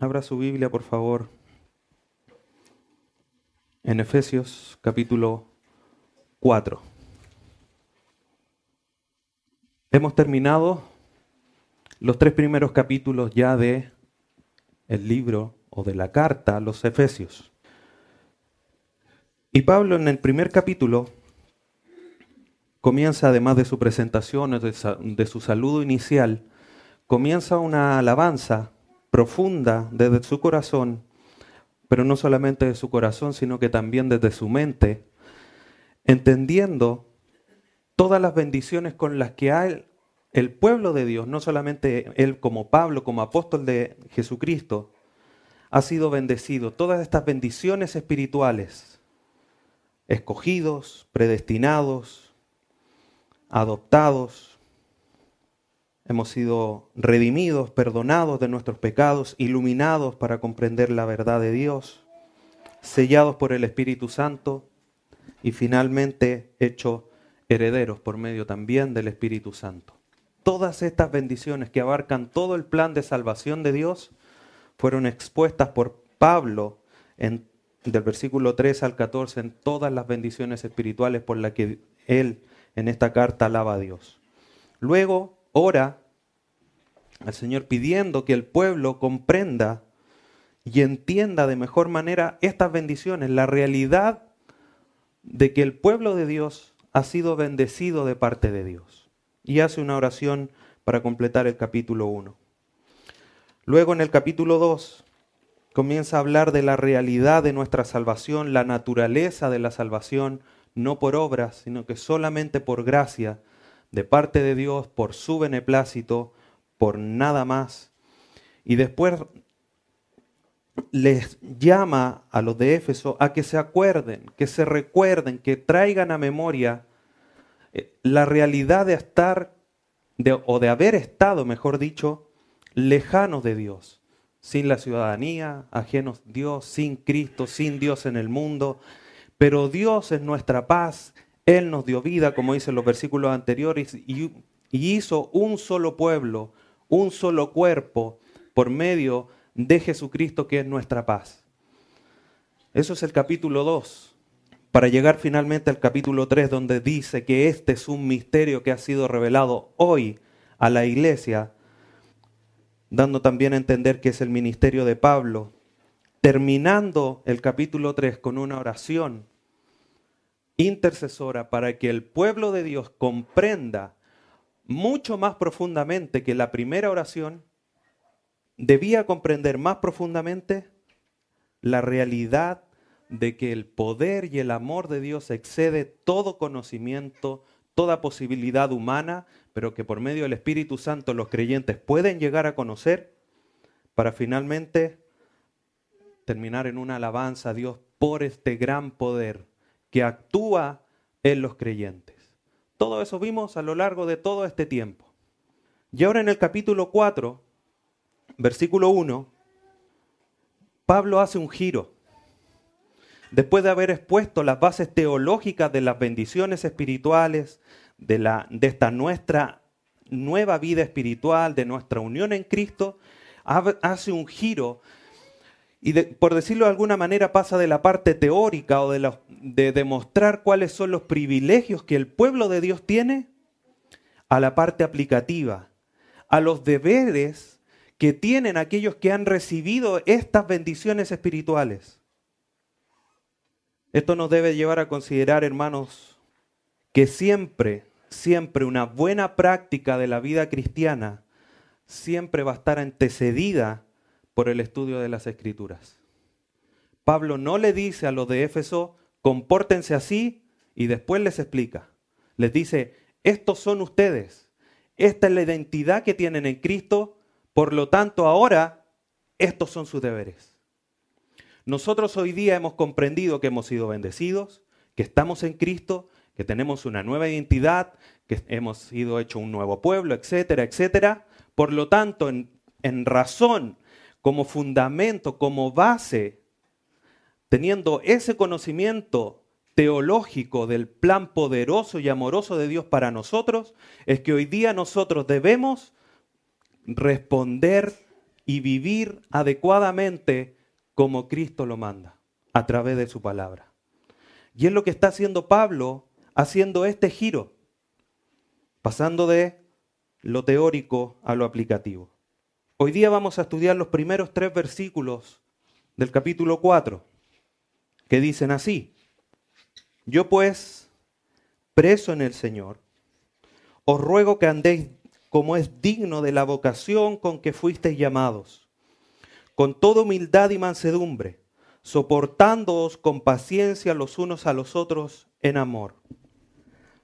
Abra su Biblia, por favor, en Efesios capítulo 4. Hemos terminado los tres primeros capítulos ya de el libro o de la carta a los Efesios. Y Pablo en el primer capítulo comienza, además de su presentación, de su saludo inicial, comienza una alabanza profunda desde su corazón, pero no solamente de su corazón, sino que también desde su mente, entendiendo todas las bendiciones con las que el pueblo de Dios, no solamente él como Pablo, como apóstol de Jesucristo, ha sido bendecido. Todas estas bendiciones espirituales, escogidos, predestinados, adoptados, hemos sido redimidos, perdonados de nuestros pecados, iluminados para comprender la verdad de Dios, sellados por el Espíritu Santo y finalmente hechos herederos por medio también del Espíritu Santo. Todas estas bendiciones que abarcan todo el plan de salvación de Dios fueron expuestas por Pablo en, del versículo 3 al 14 en todas las bendiciones espirituales por las que él en esta carta alaba a Dios. Luego ora al Señor pidiendo que el pueblo comprenda y entienda de mejor manera estas bendiciones, la realidad de que el pueblo de Dios ha sido bendecido de parte de Dios. Y hace una oración para completar el capítulo 1. Luego en el capítulo 2 comienza a hablar de la realidad de nuestra salvación, la naturaleza de la salvación, no por obras, sino que solamente por gracia, de parte de Dios, por su beneplácito, por nada más. Y después les llama a los de Éfeso a que se acuerden, que se recuerden, que traigan a memoria eh, la realidad de estar, o de haber estado, mejor dicho, lejanos de Dios, sin la ciudadanía, ajenos a Dios, sin Cristo, sin Dios en el mundo. Pero Dios es nuestra paz, Él nos dio vida, como dicen los versículos anteriores, y hizo un solo pueblo, un solo cuerpo por medio de Jesucristo que es nuestra paz. Eso es el capítulo 2, para llegar finalmente al capítulo 3 donde dice que este es un misterio que ha sido revelado hoy a la iglesia, dando también a entender que es el ministerio de Pablo, terminando el capítulo 3 con una oración intercesora para que el pueblo de Dios comprenda mucho más profundamente que la primera oración, debía comprender más profundamente la realidad de que el poder y el amor de Dios excede todo conocimiento, toda posibilidad humana, pero que por medio del Espíritu Santo los creyentes pueden llegar a conocer para finalmente terminar en una alabanza a Dios por este gran poder que actúa en los creyentes. Todo eso vimos a lo largo de todo este tiempo. Y ahora en el capítulo 4, versículo 1, Pablo hace un giro. Después de haber expuesto las bases teológicas de las bendiciones espirituales, de, la, de esta nuestra nueva vida espiritual, de nuestra unión en Cristo, hace un giro y por decirlo de alguna manera pasa de la parte teórica o de, de demostrar cuáles son los privilegios que el pueblo de Dios tiene a la parte aplicativa, a los deberes que tienen aquellos que han recibido estas bendiciones espirituales. Esto nos debe llevar a considerar, hermanos, que siempre, siempre una buena práctica de la vida cristiana siempre va a estar antecedida por el estudio de las escrituras. Pablo no le dice a los de Éfeso, compórtense así, y después les explica. Les dice, estos son ustedes, esta es la identidad que tienen en Cristo, por lo tanto ahora estos son sus deberes. Nosotros hoy día hemos comprendido que hemos sido bendecidos, que estamos en Cristo, que tenemos una nueva identidad, que hemos sido hecho un nuevo pueblo, etcétera, etcétera. Por lo tanto, en, en razón como fundamento, como base, teniendo ese conocimiento teológico del plan poderoso y amoroso de Dios para nosotros, es que hoy día nosotros debemos responder y vivir adecuadamente como Cristo lo manda, a través de su palabra. Y es lo que está haciendo Pablo, haciendo este giro, pasando de lo teórico a lo aplicativo. Hoy día vamos a estudiar los primeros tres versículos del capítulo 4, que dicen así, yo pues, preso en el Señor, os ruego que andéis como es digno de la vocación con que fuisteis llamados, con toda humildad y mansedumbre, soportándoos con paciencia los unos a los otros en amor,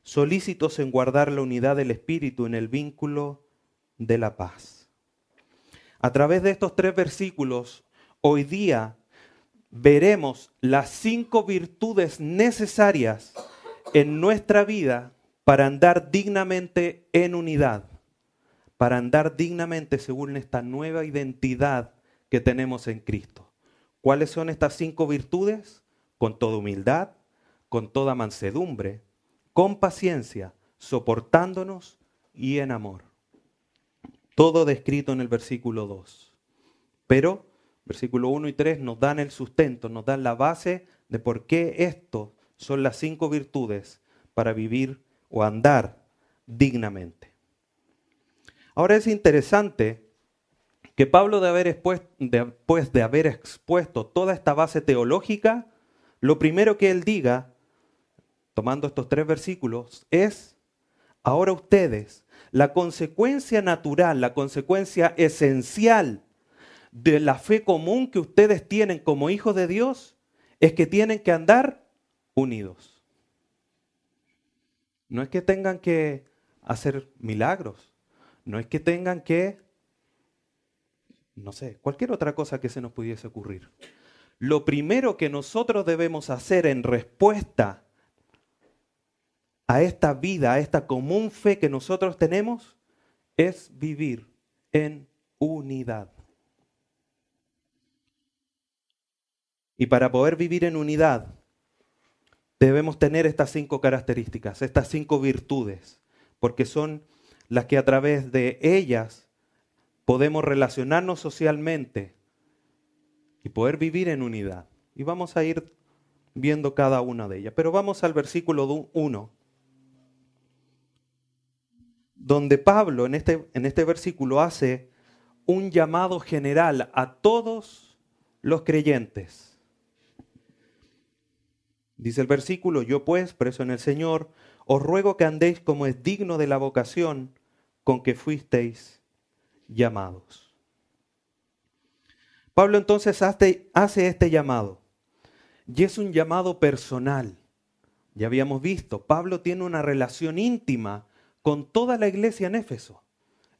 solícitos en guardar la unidad del Espíritu en el vínculo de la paz. A través de estos tres versículos, hoy día veremos las cinco virtudes necesarias en nuestra vida para andar dignamente en unidad para andar dignamente según esta nueva identidad que tenemos en Cristo. ¿Cuáles son estas cinco virtudes? Con toda humildad, con toda mansedumbre, con paciencia, soportándonos y en amor. Todo descrito en el versículo 2. Pero versículo 1 y 3 nos dan el sustento, nos dan la base de por qué esto son las cinco virtudes para vivir o andar dignamente. Ahora es interesante que Pablo, de haber expuesto, después de haber expuesto toda esta base teológica, lo primero que él diga, tomando estos tres versículos, es, ahora ustedes, la consecuencia natural, la consecuencia esencial de la fe común que ustedes tienen como hijos de Dios, es que tienen que andar unidos. No es que tengan que hacer milagros, no es que tengan que, no sé, cualquier otra cosa que se nos pudiese ocurrir. Lo primero que nosotros debemos hacer en respuesta a esta vida, a esta común fe que nosotros tenemos, es vivir en unidad. Y para poder vivir en unidad, debemos tener estas cinco características, estas cinco virtudes, porque son las que a través de ellas podemos relacionarnos socialmente y poder vivir en unidad. Y vamos a ir viendo cada una de ellas. Pero vamos al versículo 1, donde Pablo en este, en este versículo hace un llamado general a todos los creyentes. Dice el versículo, yo pues, preso en el Señor, os ruego que andéis como es digno de la vocación con que fuisteis llamados. Pablo entonces hace, este llamado y es un llamado personal. Ya habíamos visto, Pablo tiene una relación íntima con toda la iglesia en Éfeso.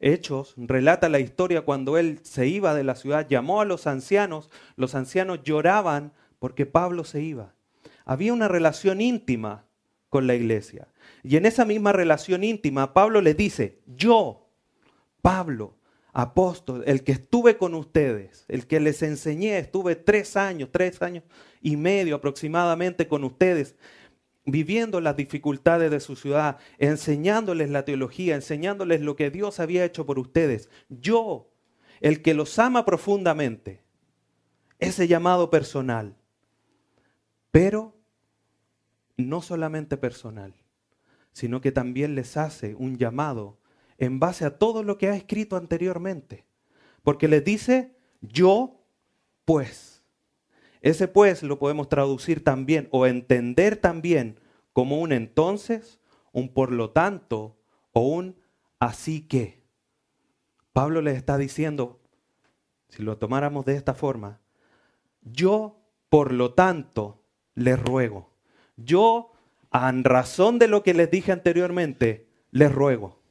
Hechos relata la historia cuando él se iba de la ciudad, llamó a los ancianos, los ancianos lloraban porque Pablo se iba. Había una relación íntima con la iglesia. Y en esa misma relación íntima, Pablo le dice, yo, Pablo, apóstol, el que estuve con ustedes, el que les enseñé, estuve tres años, tres años y medio aproximadamente con ustedes, viviendo las dificultades de su ciudad, enseñándoles la teología, enseñándoles lo que Dios había hecho por ustedes. Yo, el que los ama profundamente, ese llamado personal, pero no solamente personal, sino que también les hace un llamado en base a todo lo que ha escrito anteriormente. Porque les dice, yo pues. Ese pues lo podemos traducir también o entender también como un entonces, un por lo tanto o un así que. Pablo les está diciendo, si lo tomáramos de esta forma, yo por lo tanto les ruego. Yo, en razón de lo que les dije anteriormente, les ruego.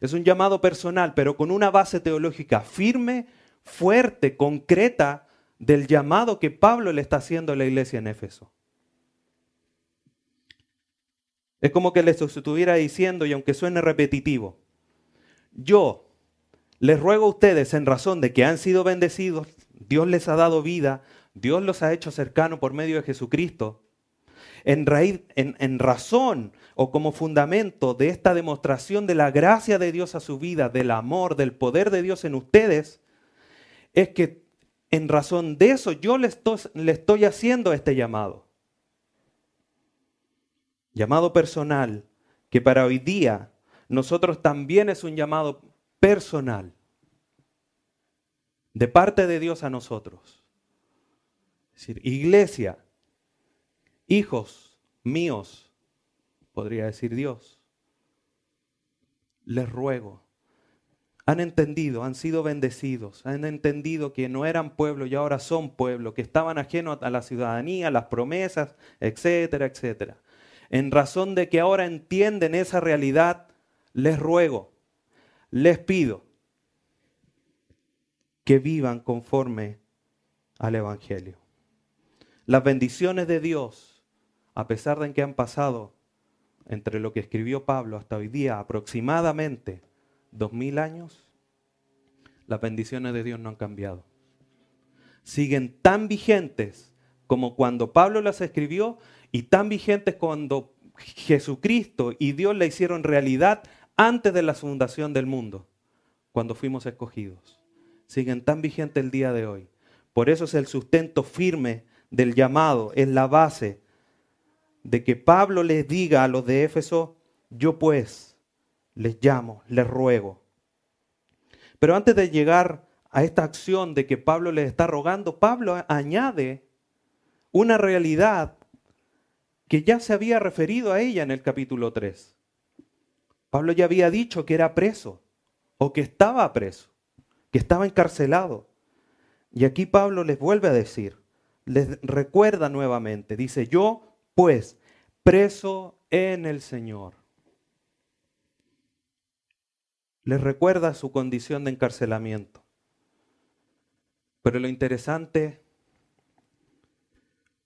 Es un llamado personal, pero con una base teológica firme, fuerte, concreta del llamado que Pablo le está haciendo a la iglesia en Éfeso. Es como que les estuviera diciendo, y aunque suene repetitivo, yo les ruego a ustedes en razón de que han sido bendecidos, Dios les ha dado vida, Dios los ha hecho cercanos por medio de Jesucristo, en, raíz, en, razón o como fundamento de esta demostración de la gracia de Dios a su vida, del amor, del poder de Dios en ustedes, es que en razón de eso yo le estoy, estoy haciendo este llamado. Llamado personal, que para hoy día nosotros también es un llamado personal de parte de Dios a nosotros. Es decir, iglesia, hijos míos, podría decir Dios, les ruego, han entendido, han sido bendecidos, han entendido que no eran pueblo y ahora son pueblo, que estaban ajenos a la ciudadanía, a las promesas, etcétera, etcétera. En razón de que ahora entienden esa realidad, les ruego, les pido que vivan conforme al Evangelio. Las bendiciones de Dios, a pesar de que han pasado entre lo que escribió Pablo hasta hoy día aproximadamente dos mil años, las bendiciones de Dios no han cambiado. Siguen tan vigentes como cuando Pablo las escribió y tan vigentes cuando Jesucristo y Dios la hicieron realidad antes de la fundación del mundo, cuando fuimos escogidos siguen tan vigentes el día de hoy. Por eso es el sustento firme del llamado, es la base de que Pablo les diga a los de Éfeso, yo pues les llamo, les ruego. Pero antes de llegar a esta acción de que Pablo les está rogando, Pablo añade una realidad que ya se había referido a ella en el capítulo 3. Pablo ya había dicho que era preso o que estaba preso que estaba encarcelado. Y aquí Pablo les vuelve a decir, les recuerda nuevamente, dice, yo pues, preso en el Señor. Les recuerda su condición de encarcelamiento. Pero lo interesante,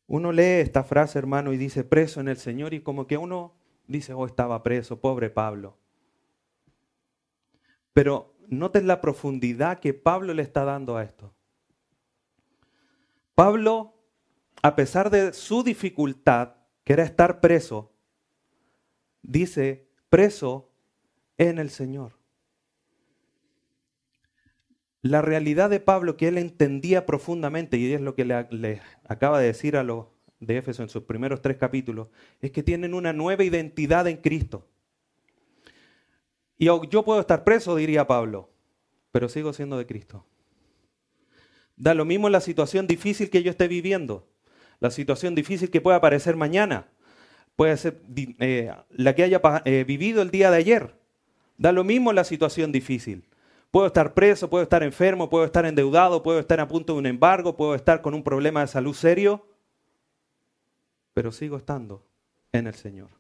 uno lee esta frase, hermano, y dice, preso en el Señor, y como que uno dice, oh, estaba preso, pobre Pablo. Pero noten la profundidad que Pablo le está dando a esto. Pablo, a pesar de su dificultad, que era estar preso, dice, preso en el Señor. La realidad de Pablo que él entendía profundamente, y es lo que le, acaba de decir a los de Éfeso en sus primeros tres capítulos, es que tienen una nueva identidad en Cristo. Y yo puedo estar preso, diría Pablo, pero sigo siendo de Cristo. Da lo mismo la situación difícil que yo esté viviendo, la situación difícil que pueda aparecer mañana, puede ser eh, la que haya eh, vivido el día de ayer. Da lo mismo la situación difícil. Puedo estar preso, puedo estar enfermo, puedo estar endeudado, puedo estar a punto de un embargo, puedo estar con un problema de salud serio, pero sigo estando en el Señor.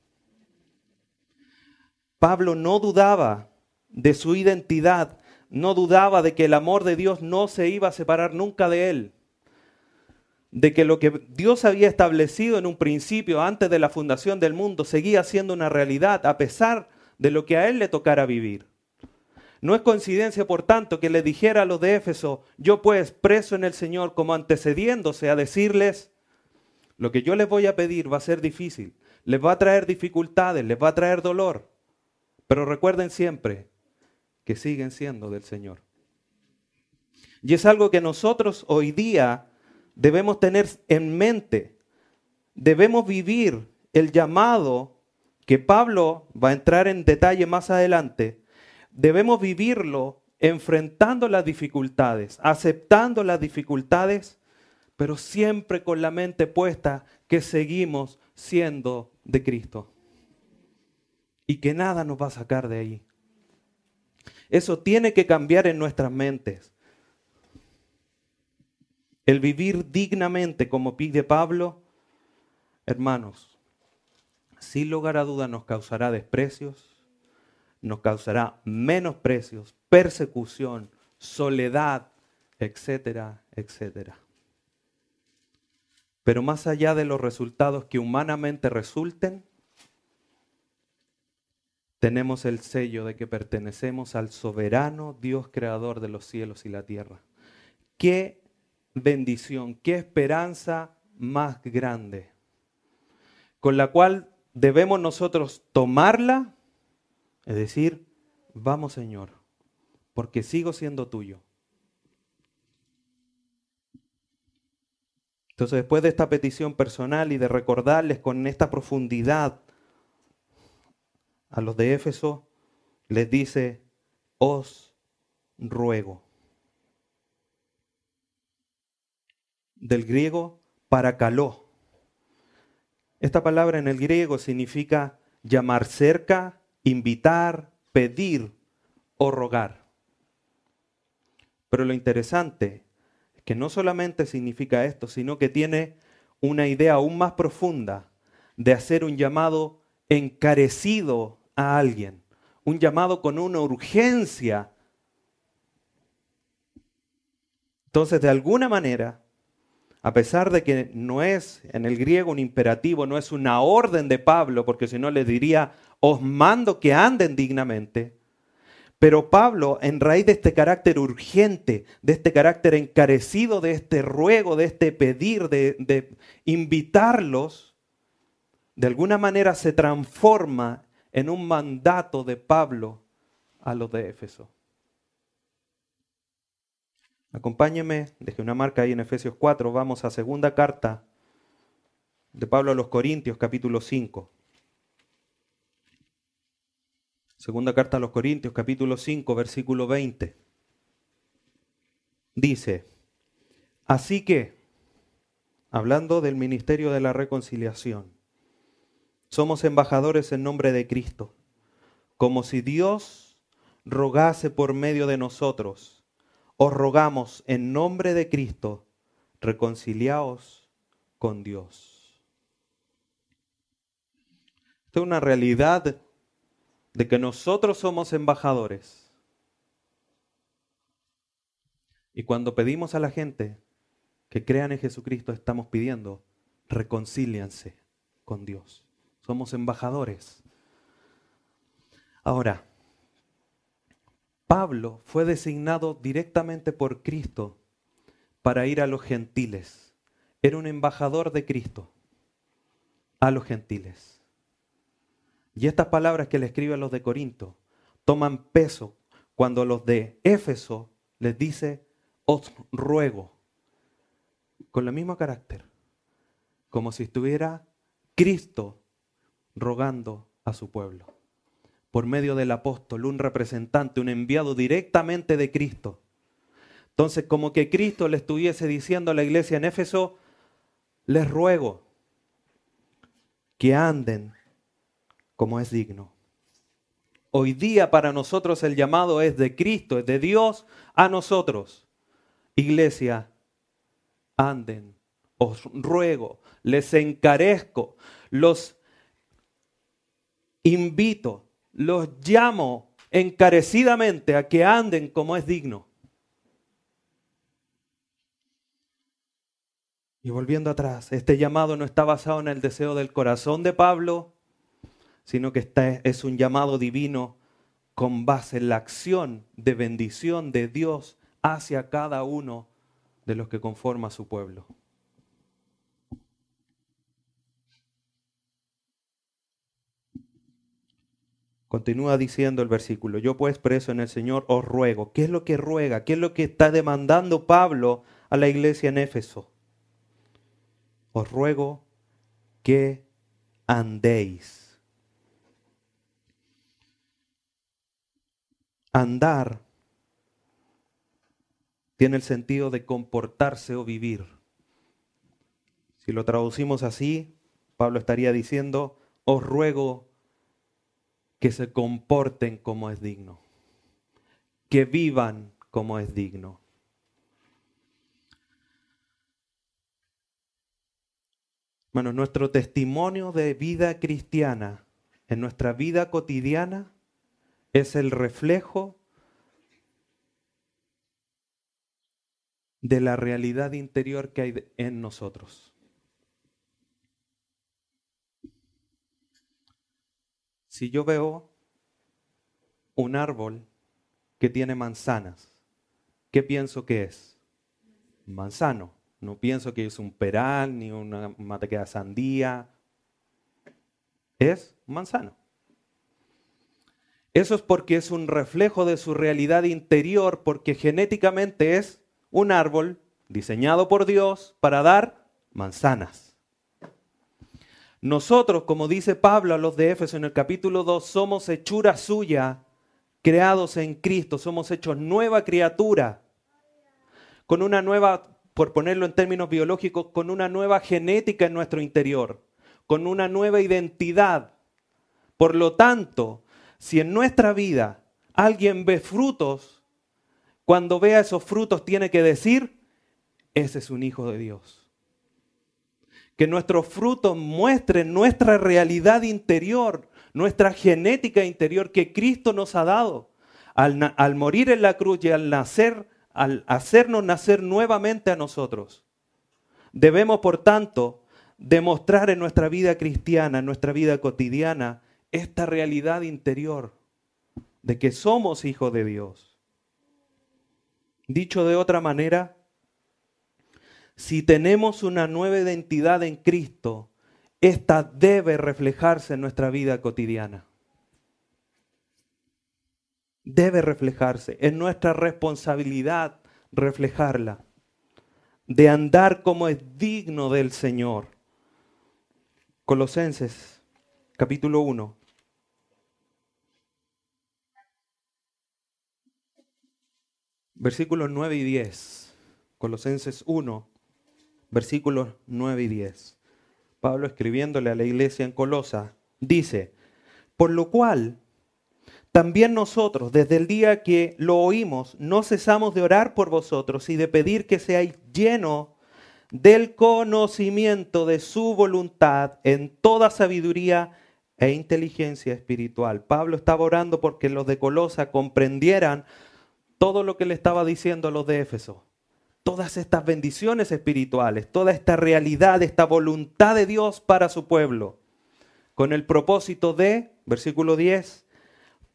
Pablo no dudaba de su identidad, no dudaba de que el amor de Dios no se iba a separar nunca de él, de que lo que Dios había establecido en un principio antes de la fundación del mundo seguía siendo una realidad a pesar de lo que a él le tocara vivir. No es coincidencia, por tanto, que le dijera a los de Éfeso, yo pues preso en el Señor, como antecediéndose a decirles, lo que yo les voy a pedir va a ser difícil, les va a traer dificultades, les va a traer dolor. Pero recuerden siempre que siguen siendo del Señor. Y es algo que nosotros hoy día debemos tener en mente. Debemos vivir el llamado que Pablo va a entrar en detalle más adelante. Debemos vivirlo enfrentando las dificultades, aceptando las dificultades, pero siempre con la mente puesta que seguimos siendo de Cristo y que nada nos va a sacar de ahí. Eso tiene que cambiar en nuestras mentes. El vivir dignamente, como pide Pablo, hermanos, sin lugar a duda nos causará desprecios, nos causará menosprecios, persecución, soledad, etcétera, etcétera. Pero más allá de los resultados que humanamente resulten, tenemos el sello de que pertenecemos al soberano Dios creador de los cielos y la tierra. Qué bendición, qué esperanza más grande, con la cual debemos nosotros tomarla, es decir, vamos Señor, porque sigo siendo tuyo. Entonces, después de esta petición personal y de recordarles con esta profundidad a los de Éfeso, les dice, os ruego. Del griego paracaló. Esta palabra en el griego significa llamar cerca, invitar, pedir o rogar. Pero lo interesante es que no solamente significa esto, sino que tiene una idea aún más profunda de hacer un llamado encarecido a alguien, un llamado con una urgencia. Entonces, de alguna manera, a pesar de que no es en el griego un imperativo, no es una orden de Pablo, porque si no le diría, os mando que anden dignamente, pero Pablo, en raíz de este carácter urgente, de este carácter encarecido, de este ruego, de este pedir, de, invitarlos, de alguna manera se transforma en un mandato de Pablo a los de Éfeso. Acompáñeme, deje una marca ahí en Efesios 4, vamos a segunda carta de Pablo a los Corintios, capítulo 5. Segunda carta a los Corintios, capítulo 5, versículo 20. Dice, así que, hablando del ministerio de la reconciliación, somos embajadores en nombre de Cristo, como si Dios rogase por medio de nosotros. Os rogamos en nombre de Cristo, reconciliaos con Dios. Esto es una realidad de que nosotros somos embajadores. Y cuando pedimos a la gente que crean en Jesucristo, estamos pidiendo, reconcílianse con Dios. Somos embajadores. Ahora, Pablo fue designado directamente por Cristo para ir a los gentiles. Era un embajador de Cristo a los gentiles. Y estas palabras que le escribe a los de Corinto toman peso cuando los de Éfeso les dice, os ruego, con el mismo carácter, como si estuviera Cristo rogando a su pueblo, por medio del apóstol, un representante, un enviado directamente de Cristo. Entonces, como que Cristo le estuviese diciendo a la iglesia en Éfeso, les ruego que anden como es digno. Hoy día para nosotros el llamado es de Cristo, es de Dios a nosotros. Iglesia, anden, os ruego, les encarezco, los invito, los llamo encarecidamente a que anden como es digno. Y volviendo atrás, este llamado no está basado en el deseo del corazón de Pablo, sino que es un llamado divino con base en la acción de bendición de Dios hacia cada uno de los que conforma su pueblo. Continúa diciendo el versículo, yo pues preso en el Señor os ruego. ¿Qué es lo que ruega? ¿Qué es lo que está demandando Pablo a la iglesia en Éfeso? Os ruego que andéis Andar tiene el sentido de comportarse o vivir. Si lo traducimos así, Pablo estaría diciendo, os ruego que se comporten como es digno, que vivan como es digno. Bueno, nuestro testimonio de vida cristiana en nuestra vida cotidiana es el reflejo de la realidad interior que hay en nosotros. Si yo veo un árbol que tiene manzanas, ¿qué pienso que es? Manzano. No pienso que es un peral ni una materia sandía. Es manzano. Eso es porque es un reflejo de su realidad interior, porque genéticamente es un árbol diseñado por Dios para dar manzanas. Nosotros, como dice Pablo a los de Éfeso en el capítulo 2, somos hechura suya, creados en Cristo, somos hechos nueva criatura, con una nueva, por ponerlo en términos biológicos, con una nueva genética en nuestro interior, con una nueva identidad. Por lo tanto, si en nuestra vida alguien ve frutos, cuando vea esos frutos tiene que decir, ese es un hijo de Dios que nuestros frutos muestren nuestra realidad interior, nuestra genética interior que Cristo nos ha dado. Al, morir en la cruz y al nacer, al hacernos nacer nuevamente a nosotros. Debemos, por tanto, demostrar en nuestra vida cristiana, en nuestra vida cotidiana, esta realidad interior de que somos hijos de Dios. Dicho de otra manera, si tenemos una nueva identidad en Cristo, esta debe reflejarse en nuestra vida cotidiana. Debe reflejarse. Es nuestra responsabilidad reflejarla. De andar como es digno del Señor. Colosenses capítulo 1. Versículos 9 y 10. Colosenses 1, versículos 9 y 10. Pablo escribiéndole a la iglesia en Colosa, dice, por lo cual también nosotros, desde el día que lo oímos, no cesamos de orar por vosotros y de pedir que seáis llenos del conocimiento de su voluntad en toda sabiduría e inteligencia espiritual. Pablo estaba orando porque los de Colosa comprendieran todo lo que le estaba diciendo a los de Éfeso todas estas bendiciones espirituales, toda esta realidad, esta voluntad de Dios para su pueblo, con el propósito de, versículo 10,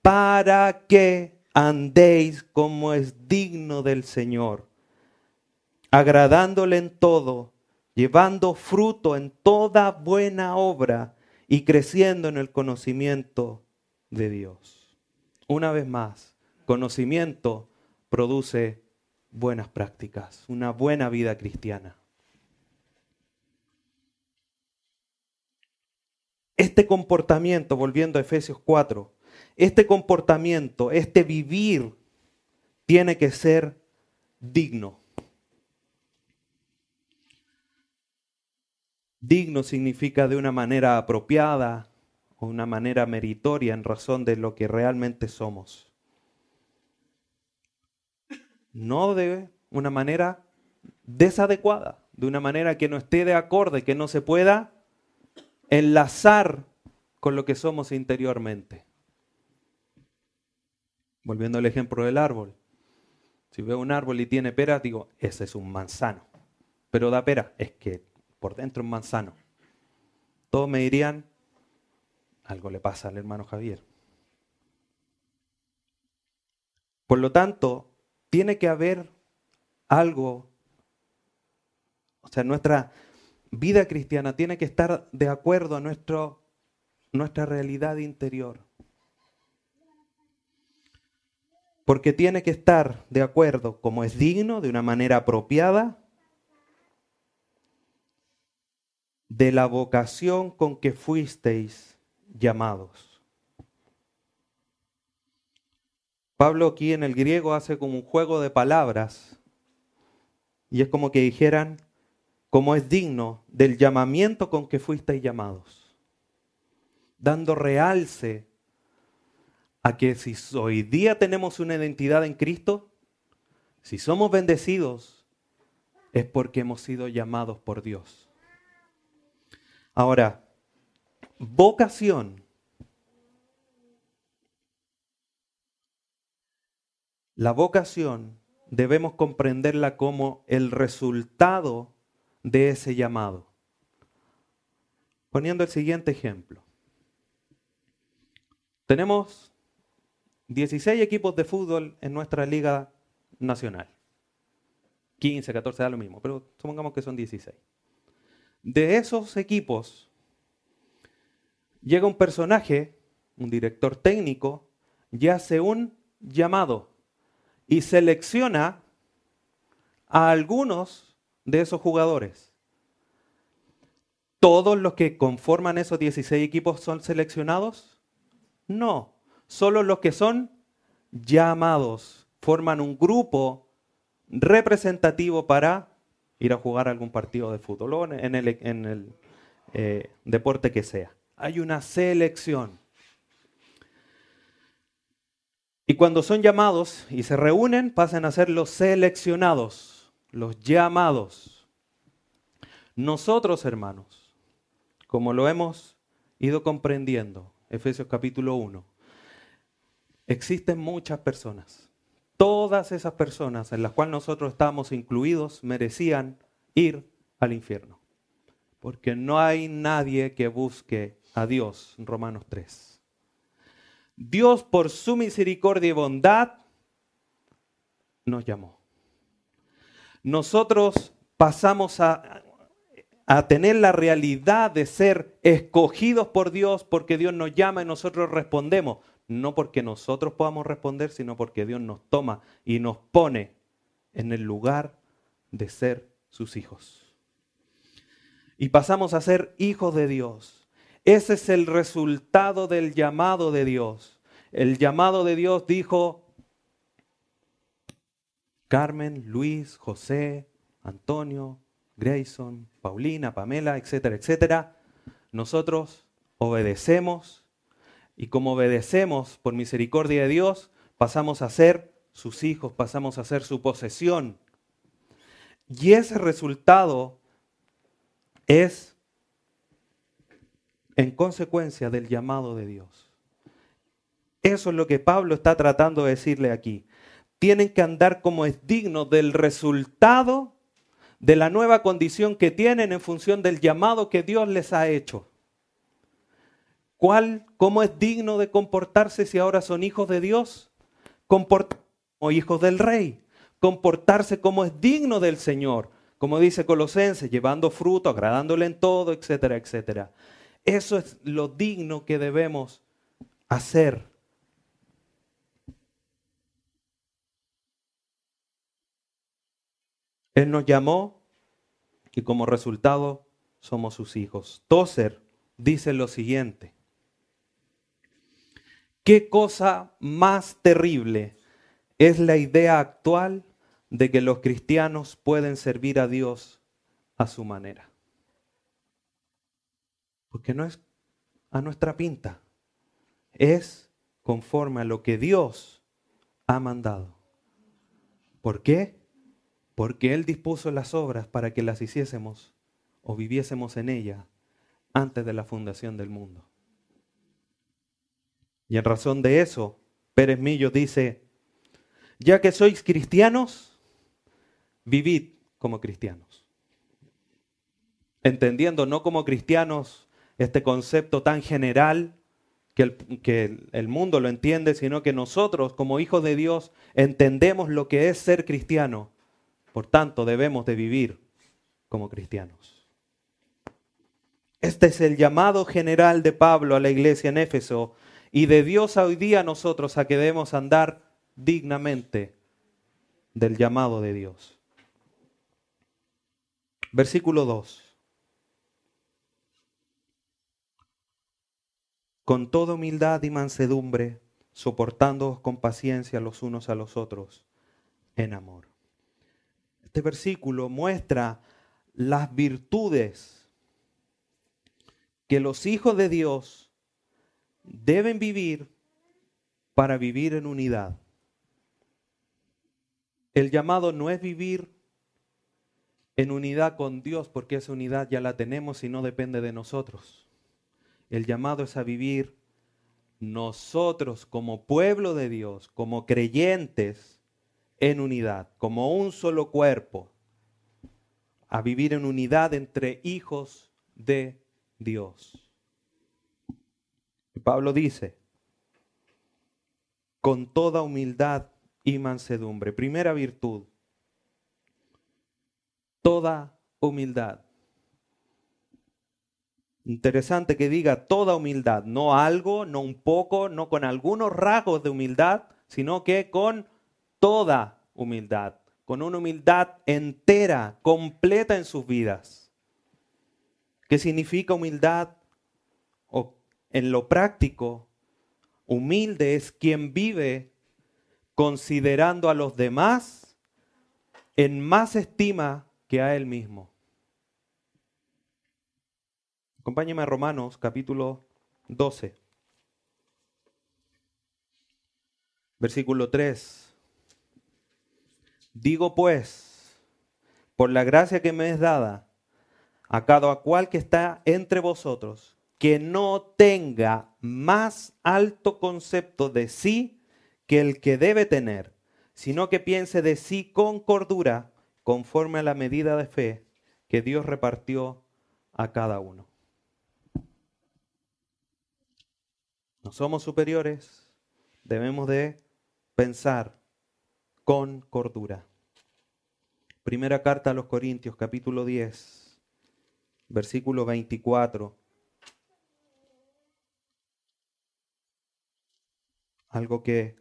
para que andéis como es digno del Señor, agradándole en todo, llevando fruto en toda buena obra y creciendo en el conocimiento de Dios. Una vez más, conocimiento produce buenas prácticas, una buena vida cristiana. Este comportamiento, volviendo a Efesios 4, este comportamiento, este vivir, tiene que ser digno. Digno significa de una manera apropiada o una manera meritoria en razón de lo que realmente somos no de una manera desadecuada, de una manera que no esté de acorde, que no se pueda enlazar con lo que somos interiormente. Volviendo al ejemplo del árbol. Si veo un árbol y tiene pera, digo, ese es un manzano. Pero da pera, es que por dentro es manzano. Todos me dirían, algo le pasa al hermano Javier. Por lo tanto, tiene que haber algo, o sea, nuestra vida cristiana tiene que estar de acuerdo a nuestro, nuestra realidad interior. Porque tiene que estar de acuerdo como es digno, de una manera apropiada, de la vocación con que fuisteis llamados. Pablo aquí en el griego hace como un juego de palabras y es como que dijeran, como es digno del llamamiento con que fuisteis llamados, dando realce a que si hoy día tenemos una identidad en Cristo, si somos bendecidos, es porque hemos sido llamados por Dios. Ahora, vocación La vocación debemos comprenderla como el resultado de ese llamado. Poniendo el siguiente ejemplo. Tenemos 16 equipos de fútbol en nuestra liga nacional. 15, 14, da lo mismo, pero supongamos que son 16. De esos equipos llega un personaje, un director técnico, y hace un llamado y selecciona a algunos de esos jugadores. ¿Todos los que conforman esos 16 equipos son seleccionados? No, solo los que son llamados forman un grupo representativo para ir a jugar algún partido de fútbol o en el, eh, deporte que sea. Hay una selección. Y cuando son llamados y se reúnen, pasan a ser los seleccionados, los llamados. Nosotros, hermanos, como lo hemos ido comprendiendo, Efesios capítulo 1, existen muchas personas. Todas esas personas en las cuales nosotros estamos incluidos merecían ir al infierno. Porque no hay nadie que busque a Dios, Romanos 3. Dios por su misericordia y bondad nos llamó. Nosotros pasamos a, tener la realidad de ser escogidos por Dios porque Dios nos llama y nosotros respondemos. No porque nosotros podamos responder, sino porque Dios nos toma y nos pone en el lugar de ser sus hijos. Y pasamos a ser hijos de Dios. Ese es el resultado del llamado de Dios. El llamado de Dios dijo, Carmen, Luis, José, Antonio, Grayson, Paulina, Pamela, etcétera, etcétera. Nosotros obedecemos y como obedecemos por misericordia de Dios, pasamos a ser sus hijos, pasamos a ser su posesión. Y ese resultado es en consecuencia del llamado de Dios. Eso es lo que Pablo está tratando de decirle aquí. Tienen que andar como es digno del resultado de la nueva condición que tienen en función del llamado que Dios les ha hecho. ¿Cuál, cómo es digno de comportarse si ahora son hijos de Dios? Comportarse como hijos del rey, comportarse como es digno del Señor, como dice Colosenses, llevando fruto, agradándole en todo, etcétera, etcétera. Eso es lo digno que debemos hacer. Él nos llamó y como resultado somos sus hijos. Tozer dice lo siguiente. ¿Qué cosa más terrible es la idea actual de que los cristianos pueden servir a Dios a su manera? Porque no es a nuestra pinta, es conforme a lo que Dios ha mandado. ¿Por qué? Porque Él dispuso las obras para que las hiciésemos o viviésemos en ella antes de la fundación del mundo. Y en razón de eso, Pérez Millo dice, ya que sois cristianos, vivid como cristianos. Entendiendo no como cristianos este concepto tan general que el, que el mundo lo entiende, sino que nosotros como hijos de Dios entendemos lo que es ser cristiano. Por tanto, debemos de vivir como cristianos. Este es el llamado general de Pablo a la iglesia en Éfeso y de Dios hoy día nosotros a que debemos andar dignamente del llamado de Dios. Versículo 2. Con toda humildad y mansedumbre, soportándoos con paciencia los unos a los otros en amor. Este versículo muestra las virtudes que los hijos de Dios deben vivir para vivir en unidad. El llamado no es vivir en unidad con Dios porque esa unidad ya la tenemos y no depende de nosotros. El llamado es a vivir nosotros como pueblo de Dios, como creyentes en unidad, como un solo cuerpo, a vivir en unidad entre hijos de Dios. Pablo dice, con toda humildad y mansedumbre, primera virtud, toda humildad. Interesante que diga toda humildad, no algo, no un poco, no con algunos rasgos de humildad, sino que con toda humildad, con una humildad entera, completa en sus vidas. ¿Qué significa humildad? O en lo práctico, humilde es quien vive considerando a los demás en más estima que a él mismo. Acompáñeme a Romanos capítulo 12, versículo 3. Digo pues, por la gracia que me es dada, a cada cual que está entre vosotros, que no tenga más alto concepto de sí que el que debe tener, sino que piense de sí con cordura, conforme a la medida de fe que Dios repartió a cada uno. No somos superiores, debemos de pensar con cordura. Primera carta a los Corintios, capítulo 10, versículo 24. Algo que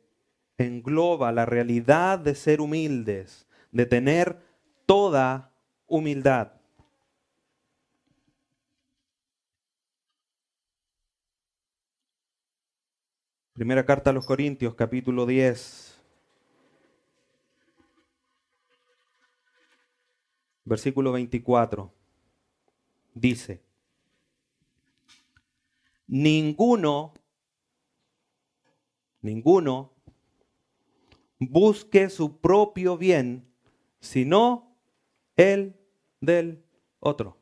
engloba la realidad de ser humildes, de tener toda humildad. Primera carta a los Corintios, capítulo 10, versículo 24. Dice, ninguno, ninguno busque su propio bien, sino el del otro.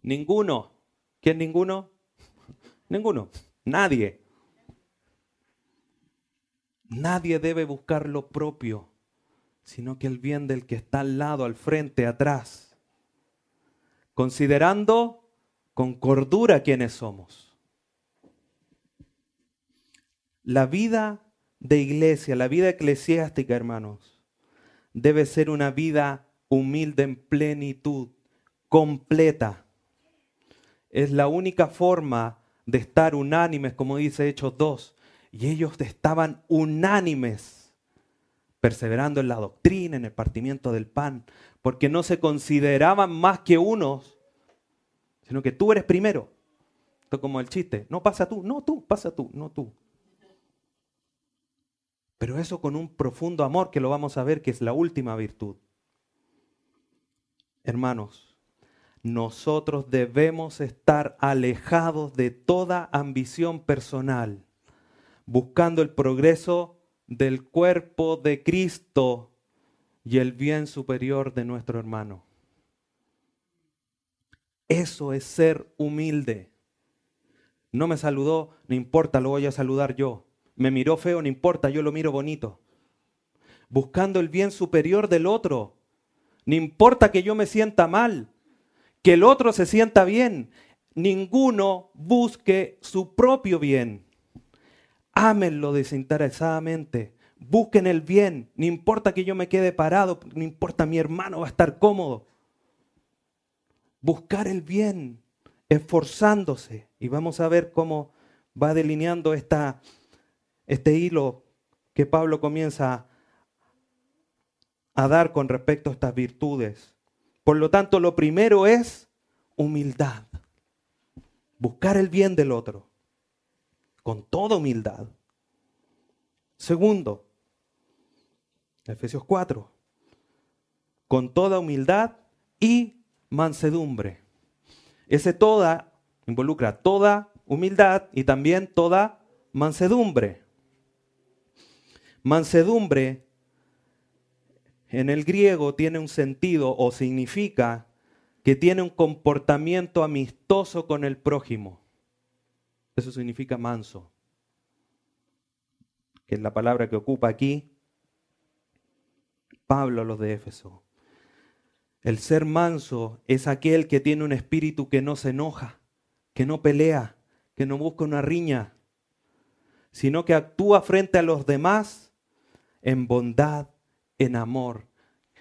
Ninguno. ¿Quién ninguno? Ninguno. Nadie. Nadie debe buscar lo propio, sino que el bien del que está al lado, al frente, atrás. Considerando con cordura quiénes somos. La vida de iglesia, la vida eclesiástica, hermanos, debe ser una vida humilde en plenitud, completa. Es la única forma de estar unánimes, como dice Hechos 2. Y ellos estaban unánimes, perseverando en la doctrina, en el partimiento del pan, porque no se consideraban más que unos, sino que tú eres primero. Esto como el chiste, no pasa tú, no tú, pasa tú, no tú. Pero eso con un profundo amor que lo vamos a ver que es la última virtud. Hermanos, nosotros debemos estar alejados de toda ambición personal, buscando el progreso del cuerpo de Cristo y el bien superior de nuestro hermano. Eso es ser humilde. No me saludó, no importa, lo voy a saludar yo. Me miró feo, no importa, yo lo miro bonito. Buscando el bien superior del otro. No importa que yo me sienta mal, que el otro se sienta bien. Ninguno busque su propio bien. Ámenlo desinteresadamente. Busquen el bien. No importa que yo me quede parado, no importa mi hermano va a estar cómodo. Buscar el bien, esforzándose. Y vamos a ver cómo va delineando esta, este hilo que Pablo comienza a dar con respecto a estas virtudes. Por lo tanto, lo primero es humildad. Buscar el bien del otro. Con toda humildad. Segundo, Efesios 4. Con toda humildad y mansedumbre. Ese toda involucra toda humildad y también toda mansedumbre. Mansedumbre en el griego tiene un sentido o significa que tiene un comportamiento amistoso con el prójimo. Eso significa manso, que es la palabra que ocupa aquí Pablo a los de Éfeso. El ser manso es aquel que tiene un espíritu que no se enoja, que no pelea, que no busca una riña, sino que actúa frente a los demás en bondad, en amor.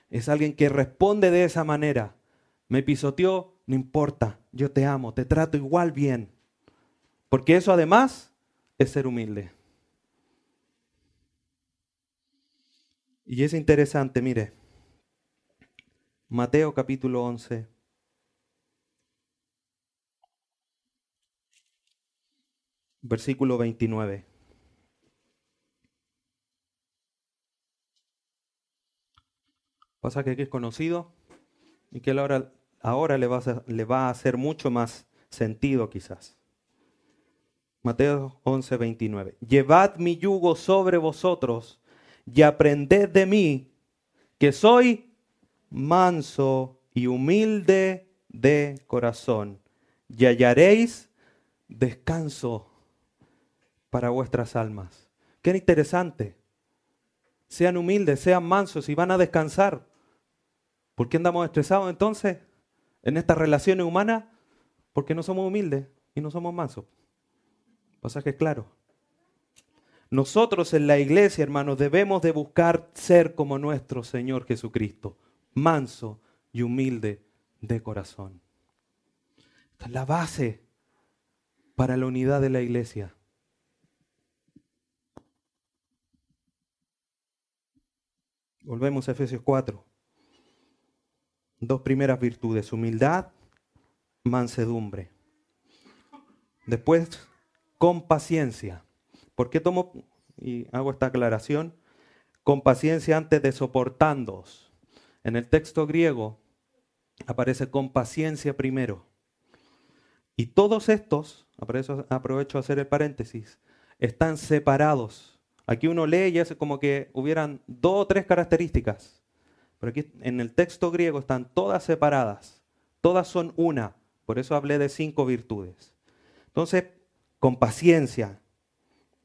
Es alguien que responde de esa manera. Me pisoteó, no importa, yo te amo, te trato igual bien. Porque eso además es ser humilde. Y es interesante, mire, Mateo capítulo 11. Versículo 29. Pasa que aquí es conocido y que ahora, ahora le, va a, le va a hacer mucho más sentido quizás. Mateo 11, 29. Llevad mi yugo sobre vosotros y aprended de mí, que soy manso y humilde de corazón, y hallaréis descanso para vuestras almas. Qué interesante. Sean humildes, sean mansos y van a descansar. ¿Por qué andamos estresados entonces en estas relaciones humanas? Porque no somos humildes y no somos mansos. Pasaje claro. Nosotros en la iglesia, hermanos, debemos de buscar ser como nuestro Señor Jesucristo, manso y humilde de corazón. Esta es la base para la unidad de la iglesia. Volvemos a Efesios 4. Dos primeras virtudes, humildad, mansedumbre. Después, con paciencia. ¿Por qué tomo y hago esta aclaración? Con paciencia antes de soportándoos. En el texto griego aparece con paciencia primero. Y todos estos, aprovecho a hacer el paréntesis, están separados. Aquí uno lee y es como que hubieran dos o tres características. Pero aquí en el texto griego están todas separadas. Todas son una. Por eso hablé de cinco virtudes. Entonces, con paciencia.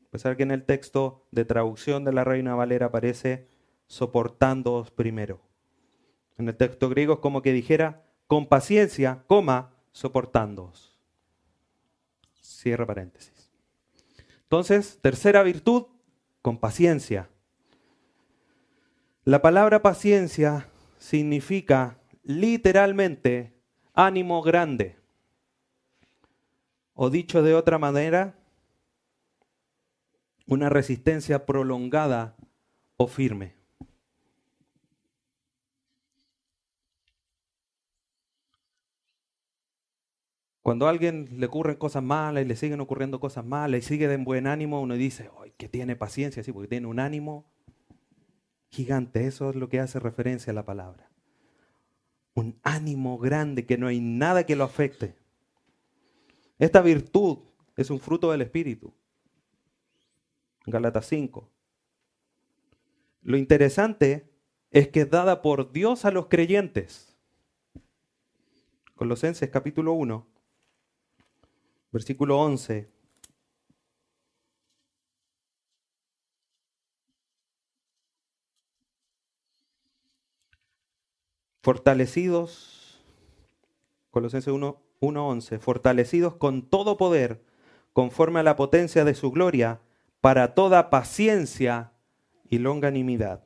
A pesar que en el texto de traducción de la Reina Valera aparece soportándoos primero. En el texto griego es como que dijera con paciencia, coma, soportándoos. Cierra paréntesis. Entonces, tercera virtud, con paciencia. La palabra paciencia significa literalmente ánimo grande. O dicho de otra manera, una resistencia prolongada o firme. Cuando a alguien le ocurren cosas malas y le siguen ocurriendo cosas malas y sigue de buen ánimo, uno dice, ¡ay, que tiene paciencia! Sí, porque tiene un ánimo gigante. Eso es lo que hace referencia a la palabra. Un ánimo grande que no hay nada que lo afecte. Esta virtud es un fruto del Espíritu. Galatas 5. Lo interesante es que es dada por Dios a los creyentes. Colosenses capítulo 1, versículo 11. Fortalecidos, Colosenses 1, 1.11, fortalecidos con todo poder, conforme a la potencia de su gloria, para toda paciencia y longanimidad.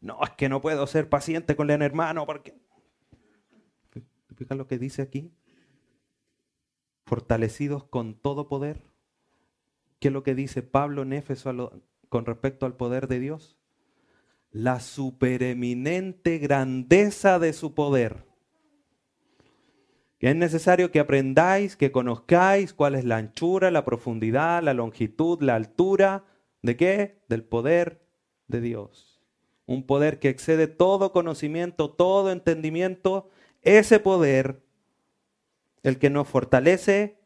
No, es que no puedo ser paciente con el hermano porque... ¿Te lo que dice aquí? Fortalecidos con todo poder. ¿Qué es lo que dice Pablo en Éfeso con respecto al poder de Dios? La supereminente grandeza de su poder es necesario que aprendáis, que conozcáis cuál es la anchura, la profundidad, la longitud, la altura, ¿de qué? Del poder de Dios. Un poder que excede todo conocimiento, todo entendimiento. Ese poder, el que nos fortalece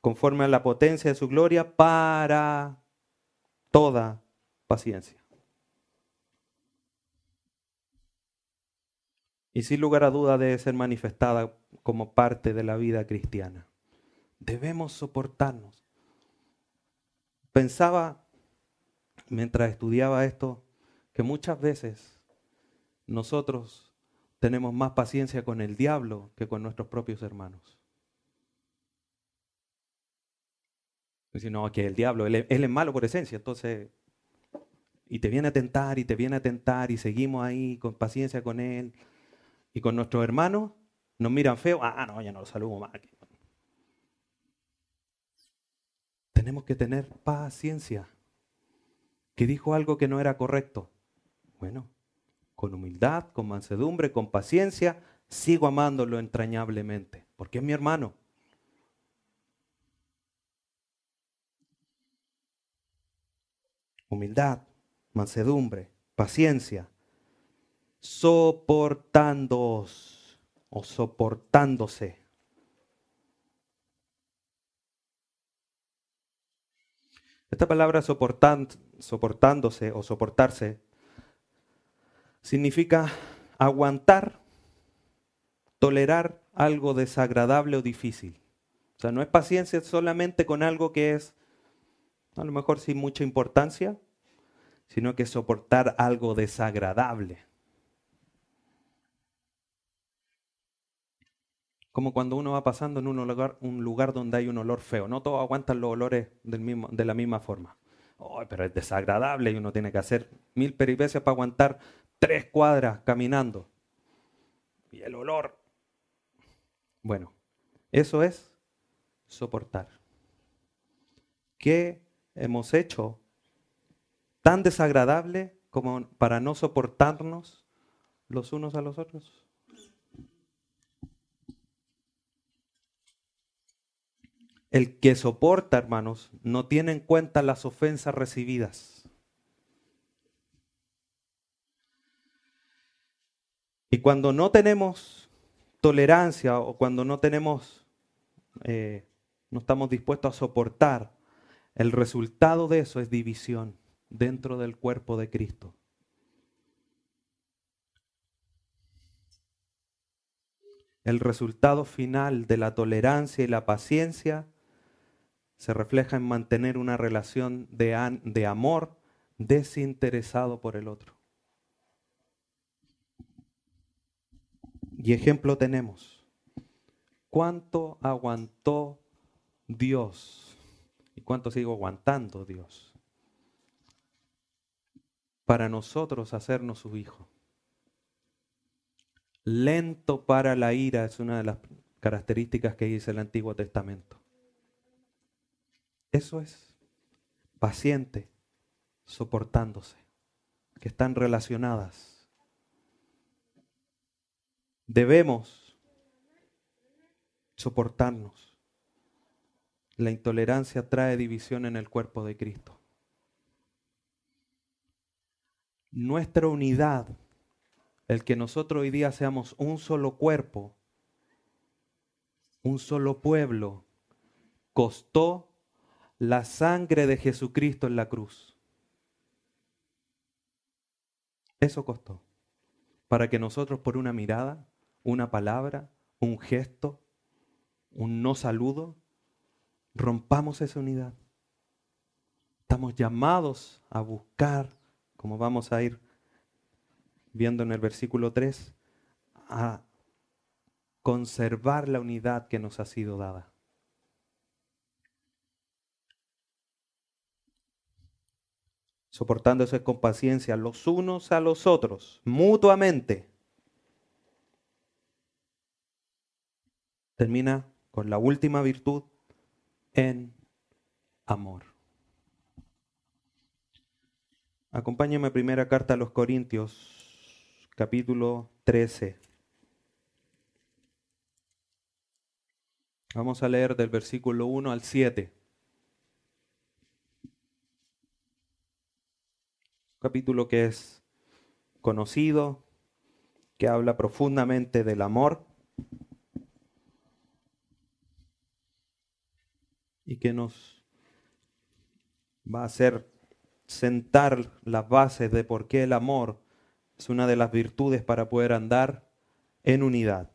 conforme a la potencia de su gloria para toda paciencia. Y sin lugar a duda debe ser manifestada como parte de la vida cristiana. Debemos soportarnos. Pensaba, mientras estudiaba esto, que muchas veces nosotros tenemos más paciencia con el diablo que con nuestros propios hermanos. Decir, no, que el diablo, él es malo por esencia, entonces, y te viene a tentar y te viene a tentar y seguimos ahí con paciencia con él y con nuestros hermanos nos miran feo, ah, no, ya no lo saludo más. Tenemos que tener paciencia. Que dijo algo que no era correcto. Bueno, con humildad, con mansedumbre, con paciencia, sigo amándolo entrañablemente, porque es mi hermano. humildad, mansedumbre, paciencia, soportándoos o soportándose. Esta palabra soportándose o soportarse significa aguantar, tolerar algo desagradable o difícil. O sea, no es paciencia solamente con algo que es a lo mejor sin mucha importancia, sino que soportar algo desagradable. Como cuando uno va pasando en un lugar, un lugar donde hay un olor feo. No todos aguantan los olores del mismo, de la misma forma. pero es desagradable y uno tiene que hacer mil peripecias para aguantar tres cuadras caminando. Y el olor. Bueno, eso es soportar. ¿Qué hemos hecho tan desagradable como para no soportarnos los unos a los otros? El que soporta, hermanos, no tiene en cuenta las ofensas recibidas. Y cuando no tenemos tolerancia o cuando no tenemos, eh, no estamos dispuestos a soportar, el resultado de eso es división dentro del cuerpo de Cristo. El resultado final de la tolerancia y la paciencia se refleja en mantener una relación de, amor desinteresado por el otro. Y ejemplo tenemos. ¿Cuánto aguantó Dios? ¿Y cuánto sigo aguantando Dios? Para nosotros hacernos su hijo. Lento para la ira es una de las características que dice el Antiguo Testamento. Eso es paciente, soportándose, que están relacionadas. Debemos soportarnos. La intolerancia trae división en el cuerpo de Cristo. Nuestra unidad, el que nosotros hoy día seamos un solo cuerpo, un solo pueblo, costó la sangre de Jesucristo en la cruz. Eso costó. Para que nosotros por una mirada, una palabra, un gesto, un no saludo, rompamos esa unidad. Estamos llamados a buscar, como vamos a ir viendo en el versículo 3, a conservar la unidad que nos ha sido dada. Soportándose con paciencia los unos a los otros, mutuamente. Termina con la última virtud en amor. Acompáñame a primera carta a los Corintios, capítulo 13. Vamos a leer del versículo 1 al 7. Capítulo que es conocido, que habla profundamente del amor y que nos va a hacer sentar las bases de por qué el amor es una de las virtudes para poder andar en unidad.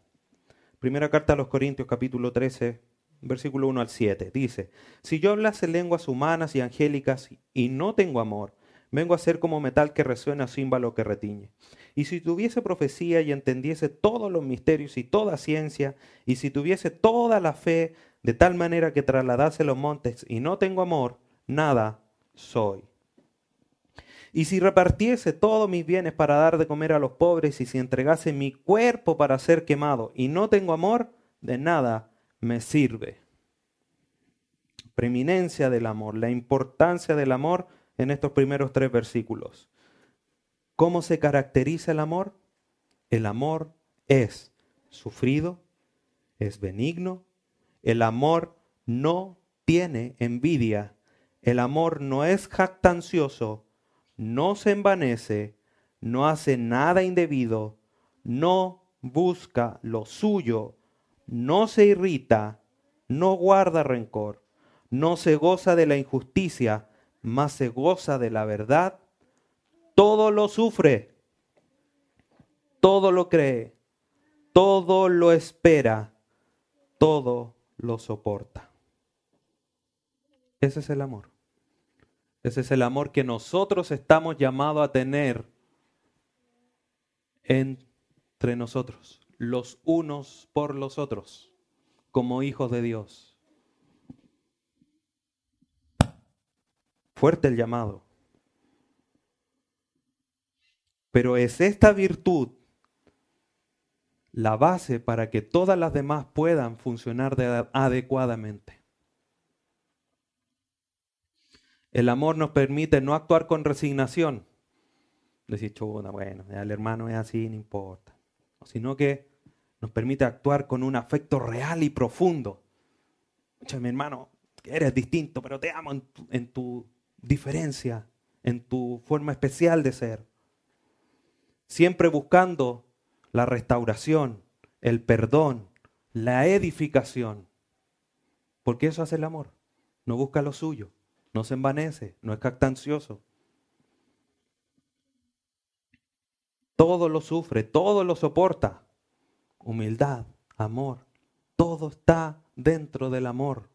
Primera carta a los Corintios capítulo 13, versículo 1 al 7. Dice, si yo hablase lenguas humanas y angélicas y no tengo amor, Vengo a ser como metal que resuena, címbalo que retiñe. Y si tuviese profecía y entendiese todos los misterios y toda ciencia, y si tuviese toda la fe de tal manera que trasladase los montes y no tengo amor, nada soy. Y si repartiese todos mis bienes para dar de comer a los pobres, y si entregase mi cuerpo para ser quemado, y no tengo amor, de nada me sirve. Preeminencia del amor, la importancia del amor en estos primeros tres versículos. ¿Cómo se caracteriza el amor? El amor es sufrido, es benigno, el amor no tiene envidia, el amor no es jactancioso, no se envanece, no hace nada indebido, no busca lo suyo, no se irrita, no guarda rencor, no se goza de la injusticia, más se goza de la verdad, todo lo sufre, todo lo cree, todo lo espera, todo lo soporta. Ese es el amor. Ese es el amor que nosotros estamos llamados a tener entre nosotros, los unos por los otros, como hijos de Dios. Fuerte el llamado. Pero es esta virtud la base para que todas las demás puedan funcionar adecuadamente. El amor nos permite no actuar con resignación. Decir, chuda, bueno, el hermano es así, no importa. Sino que nos permite actuar con un afecto real y profundo. mi hermano, eres distinto, pero te amo en tu diferencia, en tu forma especial de ser. Siempre buscando la restauración, el perdón, la edificación. Porque eso hace el amor. No busca lo suyo, no se envanece, no es cactancioso. Todo lo sufre, todo lo soporta. Humildad, amor, todo está dentro del amor.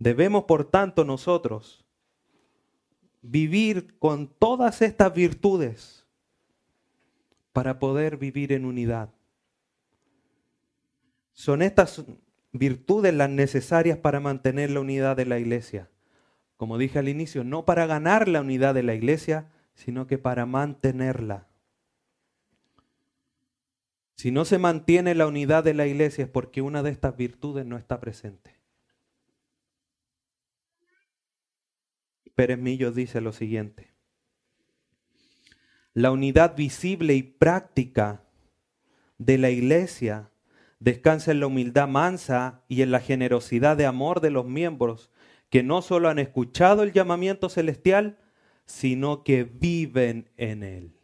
Debemos, por tanto, nosotros vivir con todas estas virtudes para poder vivir en unidad. Son estas virtudes las necesarias para mantener la unidad de la iglesia. Como dije al inicio, no para ganar la unidad de la iglesia, sino que para mantenerla. Si no se mantiene la unidad de la iglesia es porque una de estas virtudes no está presente. Pérez Millo dice lo siguiente. La unidad visible y práctica de la iglesia descansa en la humildad mansa y en la generosidad de amor de los miembros que no solo han escuchado el llamamiento celestial, sino que viven en él.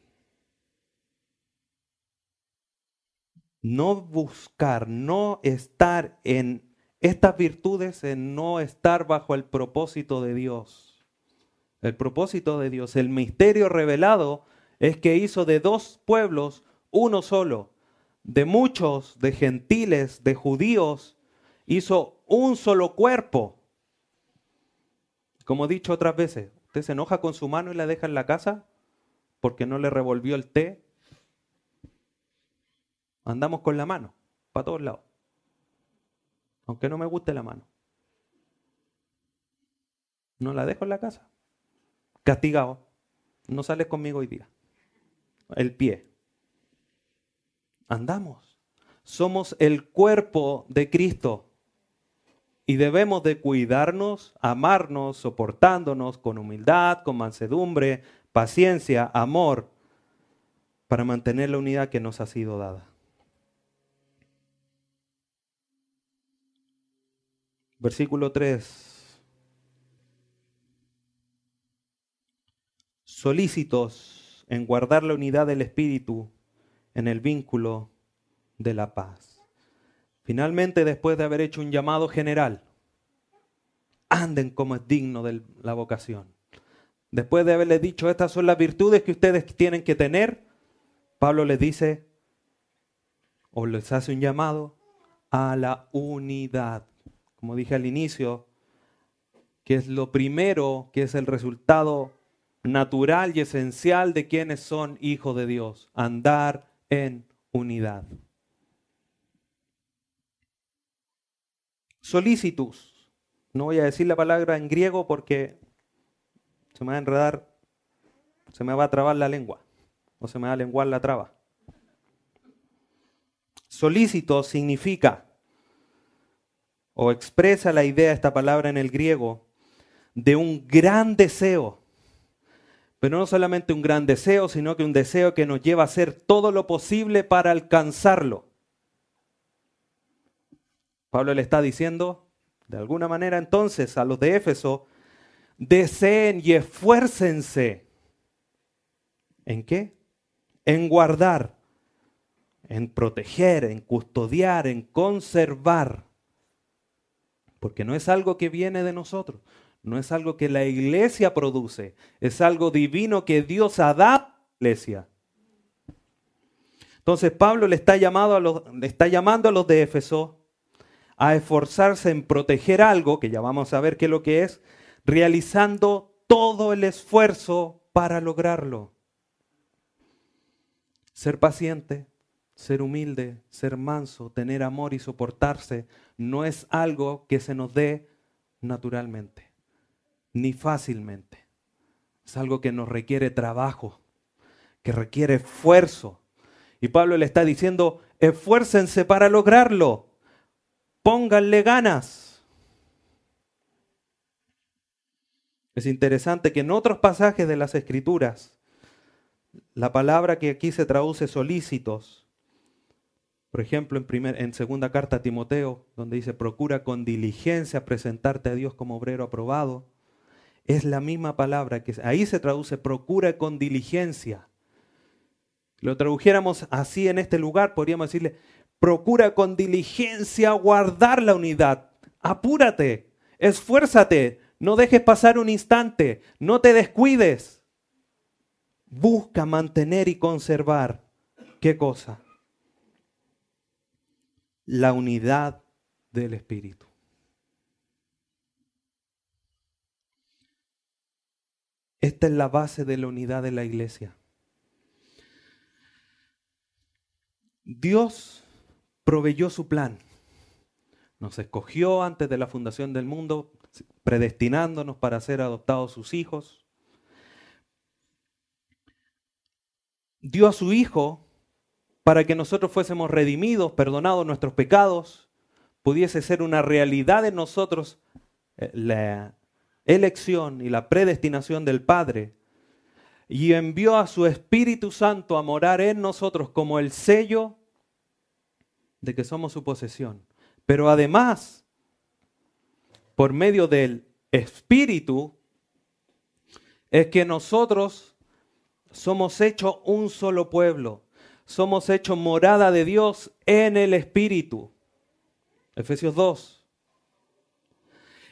No buscar, no estar en estas virtudes, en no estar bajo el propósito de Dios el propósito de Dios, el misterio revelado es que hizo de dos pueblos uno solo. De muchos, de gentiles, de judíos, hizo un solo cuerpo. Como he dicho otras veces, usted se enoja con su mano y la deja en la casa porque no le revolvió el té. Andamos con la mano, para todos lados. Aunque no me guste la mano. No la dejo en la casa castigado, no sales conmigo hoy día. El pie. Andamos. Somos el cuerpo de Cristo y debemos de cuidarnos, amarnos, soportándonos con humildad, con mansedumbre, paciencia, amor, para mantener la unidad que nos ha sido dada. Versículo 3. Solícitos en guardar la unidad del Espíritu en el vínculo de la paz. Finalmente, después de haber hecho un llamado general, anden como es digno de la vocación. Después de haberles dicho, estas son las virtudes que ustedes tienen que tener, Pablo les dice, o les hace un llamado a la unidad. Como dije al inicio, que es lo primero, que es el resultado natural y esencial de quienes son hijos de Dios, andar en unidad. Solicitus. No voy a decir la palabra en griego porque se me va a enredar, se me va a trabar la lengua o se me va a lenguar la traba. Solícito significa o expresa la idea, esta palabra en el griego, de un gran deseo pero no solamente un gran deseo, sino que un deseo que nos lleva a hacer todo lo posible para alcanzarlo. Pablo le está diciendo, de alguna manera entonces, a los de Éfeso, deseen y esfuércense. ¿En qué? En guardar, en proteger, en custodiar, en conservar. Porque no es algo que viene de nosotros, no es algo que la iglesia produce, es algo divino que Dios dado a la iglesia. Entonces Pablo está, a los, le está llamando a los de Éfeso a esforzarse en proteger algo, que ya vamos a ver qué es lo que es, realizando todo el esfuerzo para lograrlo. Ser paciente, ser humilde, ser manso, tener amor y soportarse no es algo que se nos dé naturalmente, ni fácilmente. Es algo que nos requiere trabajo, que requiere esfuerzo. Y Pablo le está diciendo, esfuércense para lograrlo, pónganle ganas. Es interesante que en otros pasajes de las Escrituras, la palabra que aquí se traduce solícitos, por ejemplo, en, primer, en segunda carta a Timoteo, donde dice, procura con diligencia presentarte a Dios como obrero aprobado, es la misma palabra que ahí se traduce, procura con diligencia lo tradujéramos así en este lugar, podríamos decirle, procura con diligencia guardar la unidad. Apúrate, esfuérzate, no dejes pasar un instante, no te descuides. Busca mantener y conservar. ¿Qué cosa? La unidad del Espíritu. Esta es la base de la unidad de la iglesia. Dios proveyó su plan. Nos escogió antes de la fundación del mundo, predestinándonos para ser adoptados sus hijos. Dio a su Hijo para que nosotros fuésemos redimidos, perdonados nuestros pecados, pudiese ser una realidad en nosotros eh, la elección y la predestinación del Padre. Y envió a su Espíritu Santo a morar en nosotros como el sello de que somos su posesión. Pero además, por medio del Espíritu, es que nosotros somos hechos un solo pueblo, somos hechos morada de Dios en el Espíritu. Efesios 2.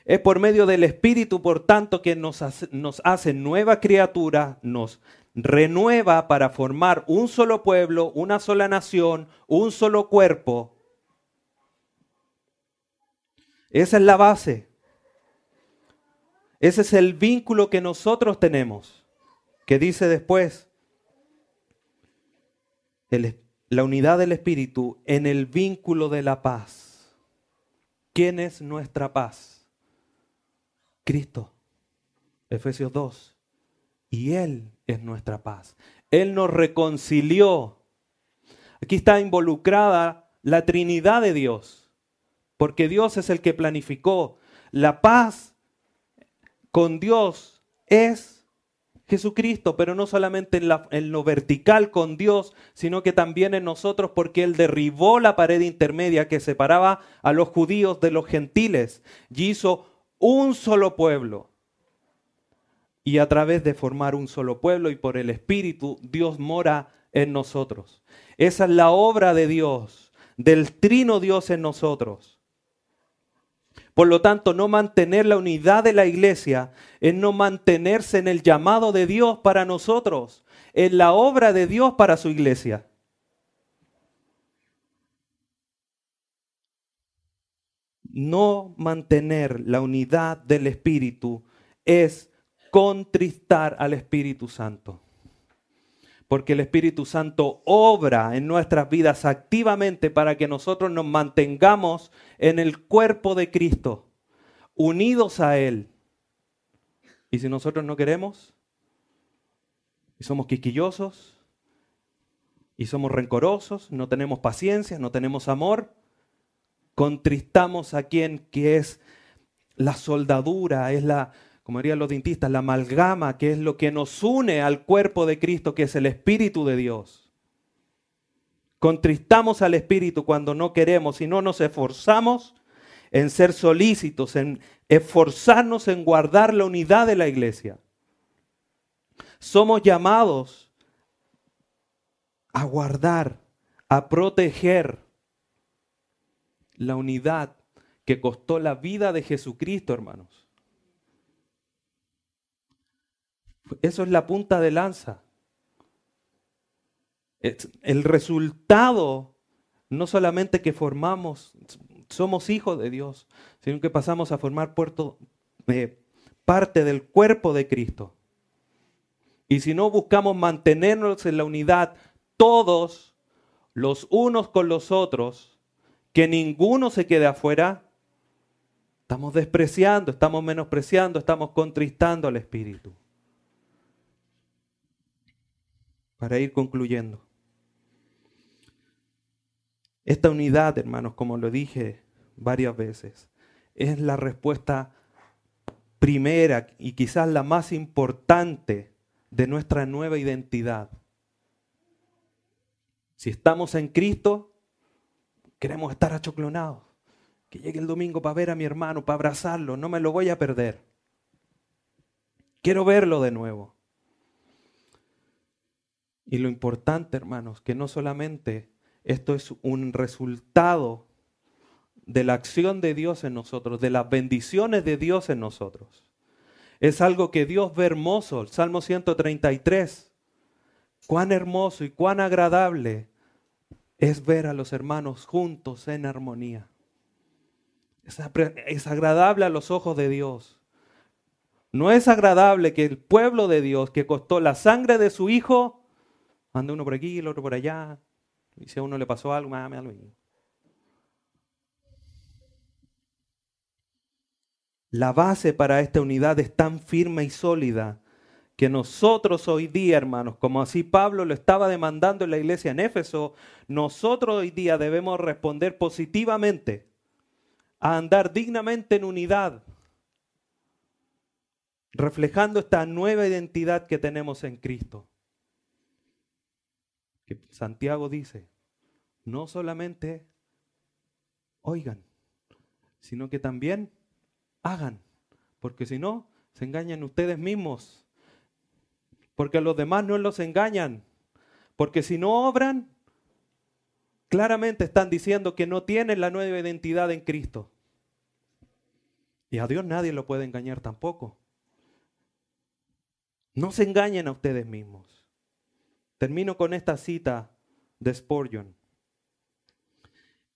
Es por medio del Espíritu, por tanto, que nos hace, nos hace nueva criatura, nos renueva para formar un solo pueblo, una sola nación, un solo cuerpo. Esa es la base. Ese es el vínculo que nosotros tenemos, que dice después, la unidad del Espíritu en el vínculo de la paz. ¿Quién es nuestra paz? Cristo. Efesios 2. Y Él es nuestra paz. Él nos reconcilió. Aquí está involucrada la Trinidad de Dios, porque Dios es el que planificó. La paz con Dios es Jesucristo, pero no solamente en, en, lo vertical con Dios, sino que también en nosotros, porque Él derribó la pared intermedia que separaba a los judíos de los gentiles y hizo un solo pueblo y a través de formar un solo pueblo y por el Espíritu, Dios mora en nosotros. Esa es la obra de Dios, del trino Dios en nosotros. Por lo tanto, no mantener la unidad de la iglesia es no mantenerse en el llamado de Dios para nosotros, en la obra de Dios para su iglesia. No mantener la unidad del Espíritu es contristar al Espíritu Santo. Porque el Espíritu Santo obra en nuestras vidas activamente para que nosotros nos mantengamos en el cuerpo de Cristo, unidos a Él. Y si nosotros no queremos, y somos quisquillosos, y somos rencorosos, no tenemos paciencia, no tenemos amor, contristamos a quien que es la soldadura, es la, como dirían los dentistas, la amalgama, que es lo que nos une al cuerpo de Cristo, que es el Espíritu de Dios. Contristamos al Espíritu cuando no queremos y no nos esforzamos en ser solícitos, en esforzarnos en guardar la unidad de la iglesia. Somos llamados a guardar, a proteger la unidad que costó la vida de Jesucristo, hermanos. Eso es la punta de lanza. El resultado, no solamente que formamos, somos hijos de Dios, sino que pasamos a formar eh, parte del cuerpo de Cristo. Y si no buscamos mantenernos en la unidad, todos, los unos con los otros, que ninguno se quede afuera, estamos despreciando, estamos menospreciando, estamos contristando al Espíritu. Para ir concluyendo. Esta unidad, hermanos, como lo dije varias veces, es la respuesta primera y quizás la más importante de nuestra nueva identidad. Si estamos en Cristo, queremos estar achoclonados. Que llegue el domingo para ver a mi hermano, para abrazarlo, no me lo voy a perder. Quiero verlo de nuevo. Y lo importante, hermanos, que no solamente esto es un resultado de la acción de Dios en nosotros, de las bendiciones de Dios en nosotros. Es algo que Dios ve hermoso. El Salmo 133. Cuán hermoso y cuán agradable es ver a los hermanos juntos en armonía. Es, agradable a los ojos de Dios. No es agradable que el pueblo de Dios, que costó la sangre de su hijo, ande uno por aquí el otro por allá, y si a uno le pasó algo, más me La base para esta unidad es tan firme y sólida que nosotros hoy día, hermanos, como así Pablo lo estaba demandando en la iglesia en Éfeso, nosotros hoy día debemos responder positivamente a andar dignamente en unidad, reflejando esta nueva identidad que tenemos en Cristo. Que Santiago dice, no solamente oigan, sino que también hagan, porque si no, se engañan ustedes mismos, porque los demás no los engañan, porque si no obran, claramente están diciendo que no tienen la nueva identidad en Cristo. Y a Dios nadie lo puede engañar tampoco. No se engañen a ustedes mismos. Termino con esta cita de Spurgeon.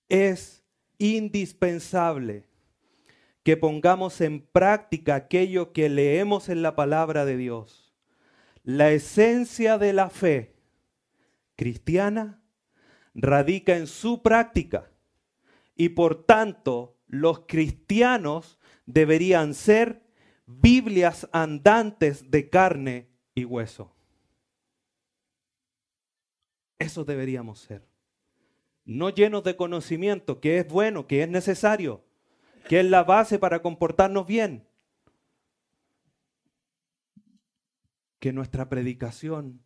Es indispensable que pongamos en práctica aquello que leemos en la palabra de Dios. La esencia de la fe cristiana radica en su práctica y por tanto los cristianos deberían ser Biblias andantes de carne y hueso. Eso deberíamos ser. No llenos de conocimiento, que es bueno, que es necesario, que es la base para comportarnos bien. Que nuestra predicación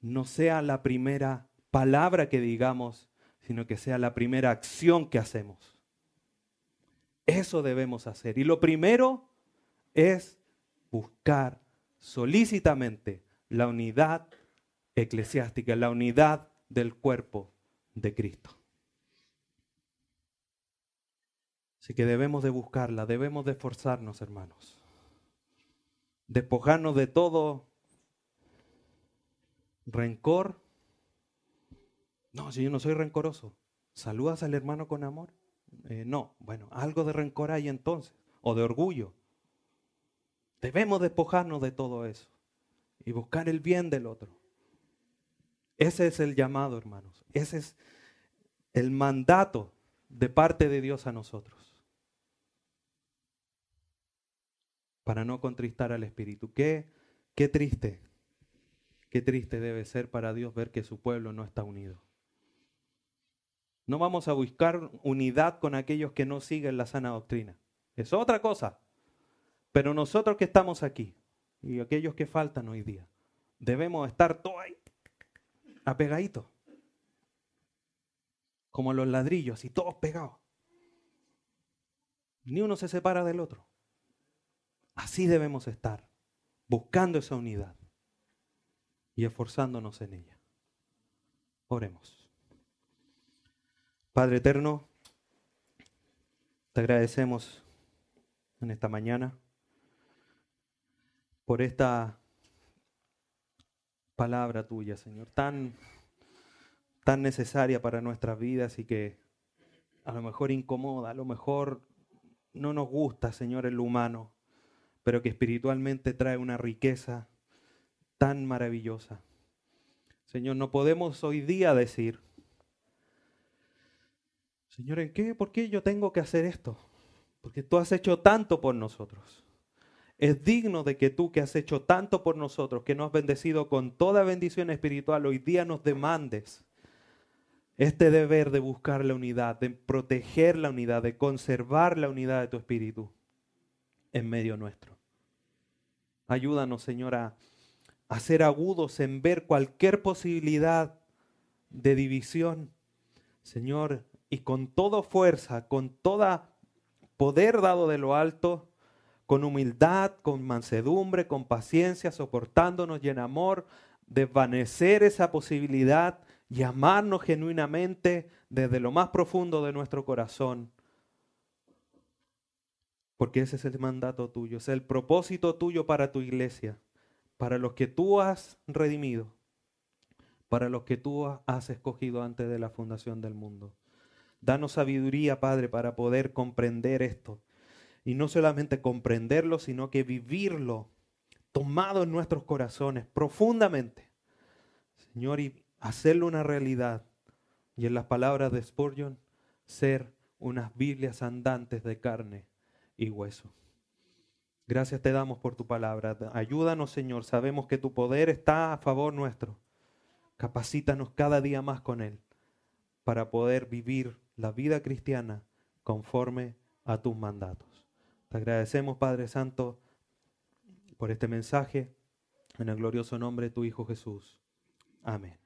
no sea la primera palabra que digamos, sino que sea la primera acción que hacemos. Eso debemos hacer. Y lo primero es buscar solícitamente la unidad eclesiástica, la unidad del cuerpo de Cristo. Así que debemos de buscarla, debemos de esforzarnos, hermanos. Despojarnos de todo rencor. No, si yo no soy rencoroso. ¿Saludas al hermano con amor? Eh, no, bueno, algo de rencor hay entonces, o de orgullo. Debemos despojarnos de todo eso y buscar el bien del otro. Ese es el llamado, hermanos. Ese es el mandato de parte de Dios a nosotros. Para no contristar al Espíritu. Qué, qué triste, qué triste debe ser para Dios ver que su pueblo no está unido. No vamos a buscar unidad con aquellos que no siguen la sana doctrina. Es otra cosa. Pero nosotros que estamos aquí y aquellos que faltan hoy día, debemos estar todos ahí apegadito. Como los ladrillos, y todos pegados. Ni uno se separa del otro. Así debemos estar, buscando esa unidad y esforzándonos en ella. Oremos. Padre eterno, te agradecemos en esta mañana por esta palabra tuya, Señor, tan, tan necesaria para nuestras vidas y que a lo mejor incomoda, a lo mejor no nos gusta, Señor, el humano, pero que espiritualmente trae una riqueza tan maravillosa. Señor, no podemos hoy día decir, Señor, ¿en qué? ¿Por qué yo tengo que hacer esto? Porque tú has hecho tanto por nosotros. Es digno de que tú que has hecho tanto por nosotros, que nos has bendecido con toda bendición espiritual, hoy día nos demandes este deber de buscar la unidad, de proteger la unidad, de conservar la unidad de tu espíritu en medio nuestro. Ayúdanos, Señor, a, a ser agudos en ver cualquier posibilidad de división. Señor, y con toda fuerza, con todo poder dado de lo alto, con humildad, con mansedumbre, con paciencia, soportándonos y en amor, desvanecer esa posibilidad y amarnos genuinamente desde lo más profundo de nuestro corazón. Porque ese es el mandato tuyo, es el propósito tuyo para tu iglesia, para los que tú has redimido, para los que tú has escogido antes de la fundación del mundo. Danos sabiduría, Padre, para poder comprender esto. Y no solamente comprenderlo, sino que vivirlo tomado en nuestros corazones profundamente. Señor, y hacerlo una realidad. Y en las palabras de Spurgeon, ser unas Biblias andantes de carne y hueso. Gracias te damos por tu palabra. Ayúdanos, Señor. Sabemos que tu poder está a favor nuestro. Capacítanos cada día más con Él para poder vivir la vida cristiana conforme a tus mandatos. Te agradecemos, Padre Santo, por este mensaje en el glorioso nombre de tu Hijo Jesús. Amén.